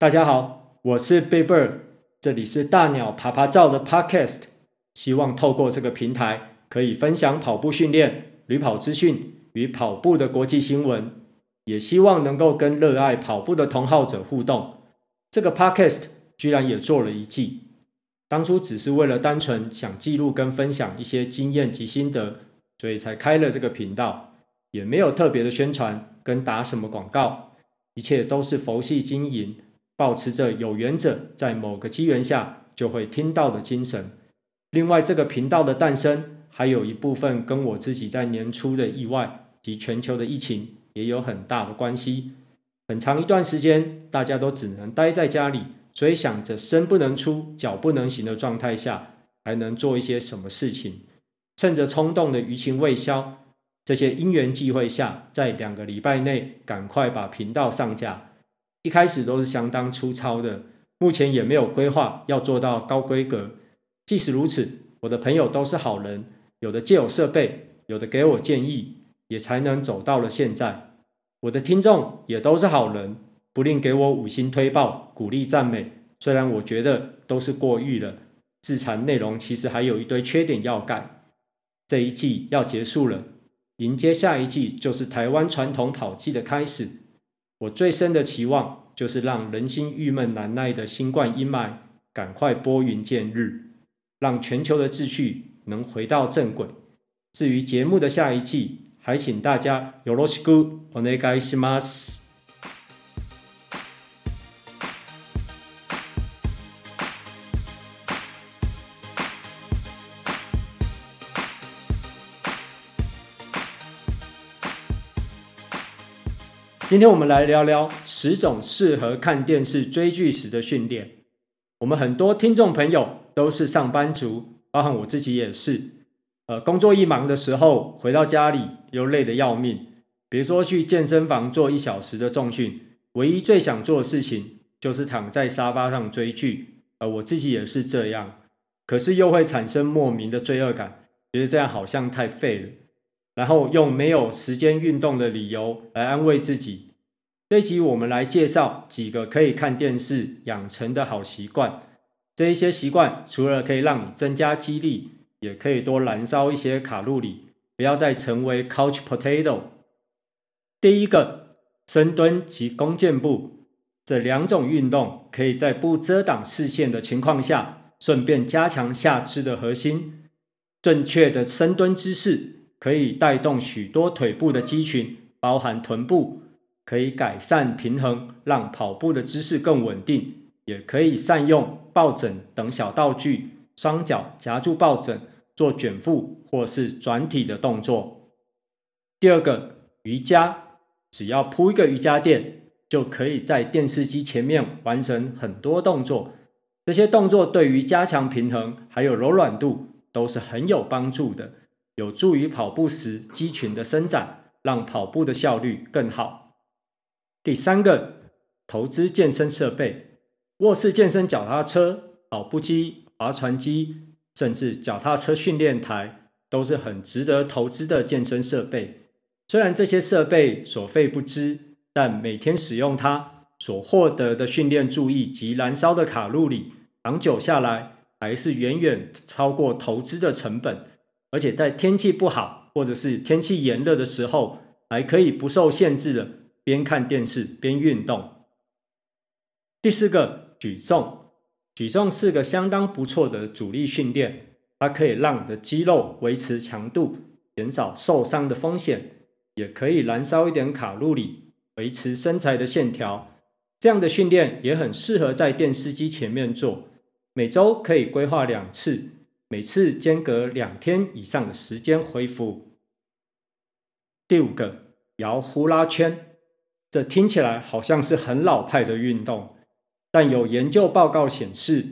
大家好，我是 Big Bird，这里是大鸟爬爬照的 Podcast。希望透过这个平台，可以分享跑步训练、旅跑资讯与跑步的国际新闻，也希望能够跟热爱跑步的同好者互动。这个 Podcast 居然也做了一季，当初只是为了单纯想记录跟分享一些经验及心得，所以才开了这个频道，也没有特别的宣传跟打什么广告，一切都是佛系经营。保持着有缘者在某个机缘下就会听到的精神。另外，这个频道的诞生还有一部分跟我自己在年初的意外及全球的疫情也有很大的关系。很长一段时间，大家都只能待在家里，所以想着身不能出、脚不能行的状态下，还能做一些什么事情？趁着冲动的余情未消，这些因缘际会下，在两个礼拜内赶快把频道上架。一开始都是相当粗糙的，目前也没有规划要做到高规格。即使如此，我的朋友都是好人，有的借我设备，有的给我建议，也才能走到了现在。我的听众也都是好人，不吝给我五星推报、鼓励赞美。虽然我觉得都是过誉了，自残内容其实还有一堆缺点要改。这一季要结束了，迎接下一季就是台湾传统跑季的开始。我最深的期望就是让人心郁闷难耐的新冠阴霾赶快拨云见日，让全球的秩序能回到正轨。至于节目的下一季，还请大家よろしくお愿いします。今天我们来聊聊 十种适合看电视追剧时的训练。我们很多听众朋友都是上班族，包含我自己也是。呃，工作一忙的时候，回到家里又累得要命。比如说去健身房做一小时的重训，唯一最想做的事情就是躺在沙发上追剧。呃，我自己也是这样，可是又会产生莫名的罪恶感，觉得这样好像太废了。然后用没有时间运动的理由来安慰自己。这一集我们来介绍几个可以看电视养成的好习惯。这一些习惯除了可以让你增加肌力，也可以多燃烧一些卡路里，不要再成为 couch potato。第一个，深蹲及弓箭步，这两种运动可以在不遮挡视线的情况下，顺便加强下肢的核心。正确的深蹲姿势。可以带动许多腿部的肌群，包含臀部，可以改善平衡，让跑步的姿势更稳定。也可以善用抱枕等小道具，双脚夹住抱枕做卷腹或是转体的动作。第二个，瑜伽，只要铺一个瑜伽垫，就可以在电视机前面完成很多动作。这些动作对于加强平衡还有柔软度都是很有帮助的。有助于跑步时肌群的伸展，让跑步的效率更好。第三个，投资健身设备，卧室健身脚踏车、跑步机、划船机，甚至脚踏车训练台，都是很值得投资的健身设备。虽然这些设备所费不貲，但每天使用它所获得的训练注意及燃烧的卡路里，长久下来还是远远超过投资的成本。而且在天气不好或者是天气炎热的时候，还可以不受限制的边看电视边运动。第四个，举重，举重是个相当不错的阻力训练，它可以让你的肌肉维持强度，减少受伤的风险，也可以燃烧一点卡路里，维持身材的线条。这样的训练也很适合在电视机前面做，每周可以规划两次。每次间隔两天以上的时间恢复。第五个，摇呼啦圈，这听起来好像是很老派的运动，但有研究报告显示，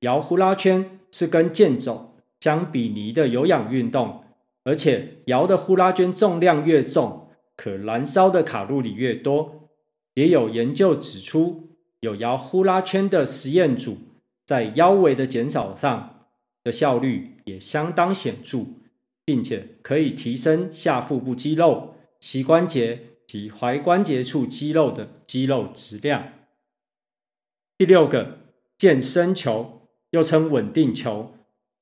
摇呼啦圈是跟健走相比拟的有氧运动，而且摇的呼啦圈重量越重，可燃烧的卡路里越多。也有研究指出，有摇呼啦圈的实验组在腰围的减少上。的效率也相当显著，并且可以提升下腹部肌肉、膝关节及踝关节处肌肉的肌肉质量。第六个，健身球又称稳定球，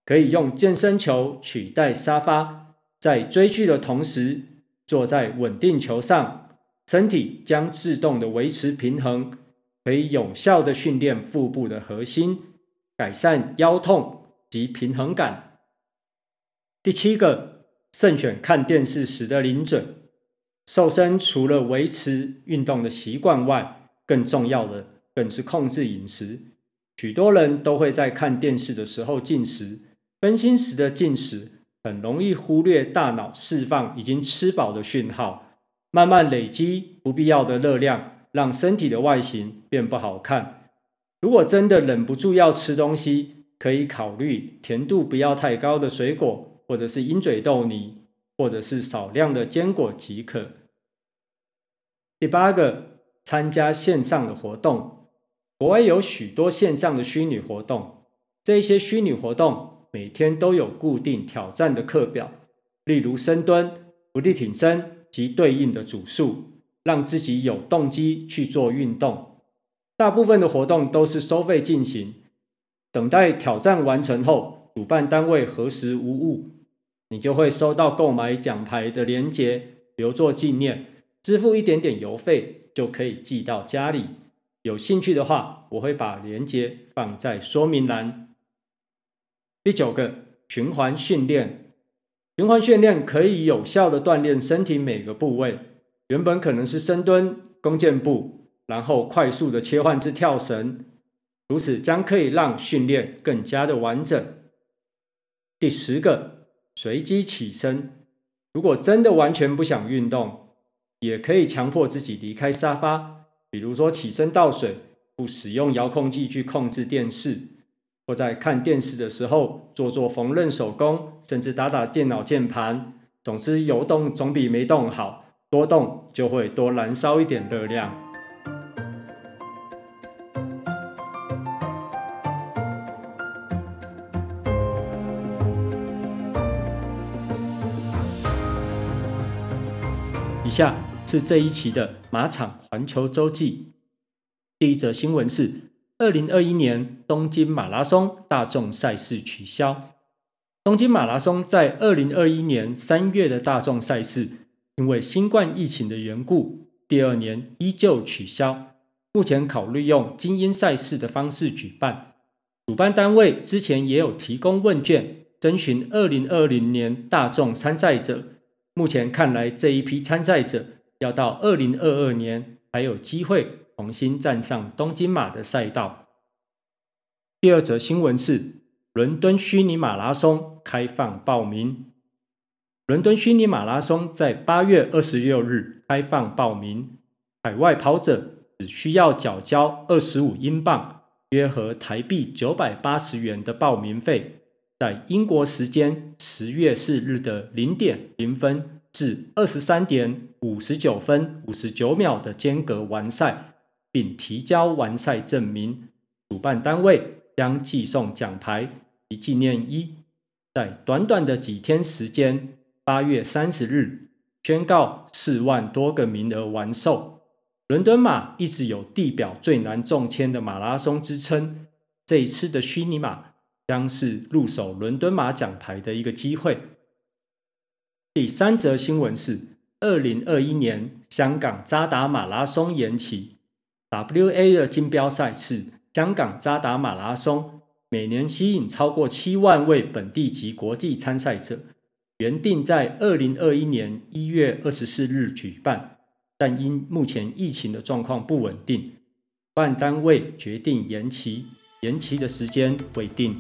可以用健身球取代沙发，在追剧的同时坐在稳定球上，身体将自动的维持平衡，可以有效的训练腹部的核心，改善腰痛及平衡感。第七个，慎选看电视时的零嘴。瘦身除了维持运动的习惯外，更重要的更是控制饮食。许多人都会在看电视的时候进食，分心时的进食很容易忽略大脑释放已经吃饱的讯号，慢慢累积不必要的热量，让身体的外形变不好看。如果真的忍不住要吃东西，可以考虑甜度不要太高的水果，或者是鹰嘴豆泥，或者是少量的坚果即可。第八个，参加线上的活动。国外有许多线上的虚拟活动，这些虚拟活动每天都有固定挑战的课表，例如深蹲、伏地挺身及对应的组数，让自己有动机去做运动。大部分的活动都是收费进行，等待挑战完成后，主办单位核实无误，你就会收到购买奖牌的链接，留作纪念。支付一点点邮费就可以寄到家里。有兴趣的话，我会把链接放在说明栏。第九个，循环训练。循环训练可以有效地锻炼身体每个部位。原本可能是深蹲、弓箭步，然后快速地切换至跳绳，如此将可以让训练更加的完整。第十个，随机起身。如果真的完全不想运动，也可以强迫自己离开沙发，比如说起身倒水，不使用遥控器去控制电视，或在看电视的时候做做缝纫手工，甚至打打电脑键盘。总之，有动总比没动好，多动就会多燃烧一点热量。以下是这一期的马场环球周记。第一则新闻是：二零二一年东京马拉松大众赛事取消。东京马拉松在二零二一年三月的大众赛事，因为新冠疫情的缘故，第二年依旧取消。目前考虑用精英赛事的方式举办。主办单位之前也有提供问卷，征询二零二零年大众参赛者。目前看来，这一批参赛者要到二零二二年才有机会重新站上东京马的赛道。第二则新闻是：伦敦虚拟马拉松开放报名。伦敦虚拟马拉松在八月二十六日开放报名，海外跑者只需要缴交二十五英镑（约合台币九百八十元）的报名费。在英国时间十月四日的零点零分至二十三点五十九分五十九秒的间隔完赛，并提交完赛证明，主办单位将寄送奖牌及纪念衣。在短短的几天时间，八月三十日宣告四万多个名额完售。伦敦马一直有地表最难中签的马拉松之称，这一次的虚拟马。将是入手伦敦马奖牌的一个机会。第三则新闻是：二零二一年香港渣打马拉松延期。WA 的金标赛事香港渣打马拉松每年吸引超过七万位本地及国际参赛者，原定在二零二一年一月二十四日举办，但因目前疫情的状况不稳定，办单位决定延期，延期的时间未定。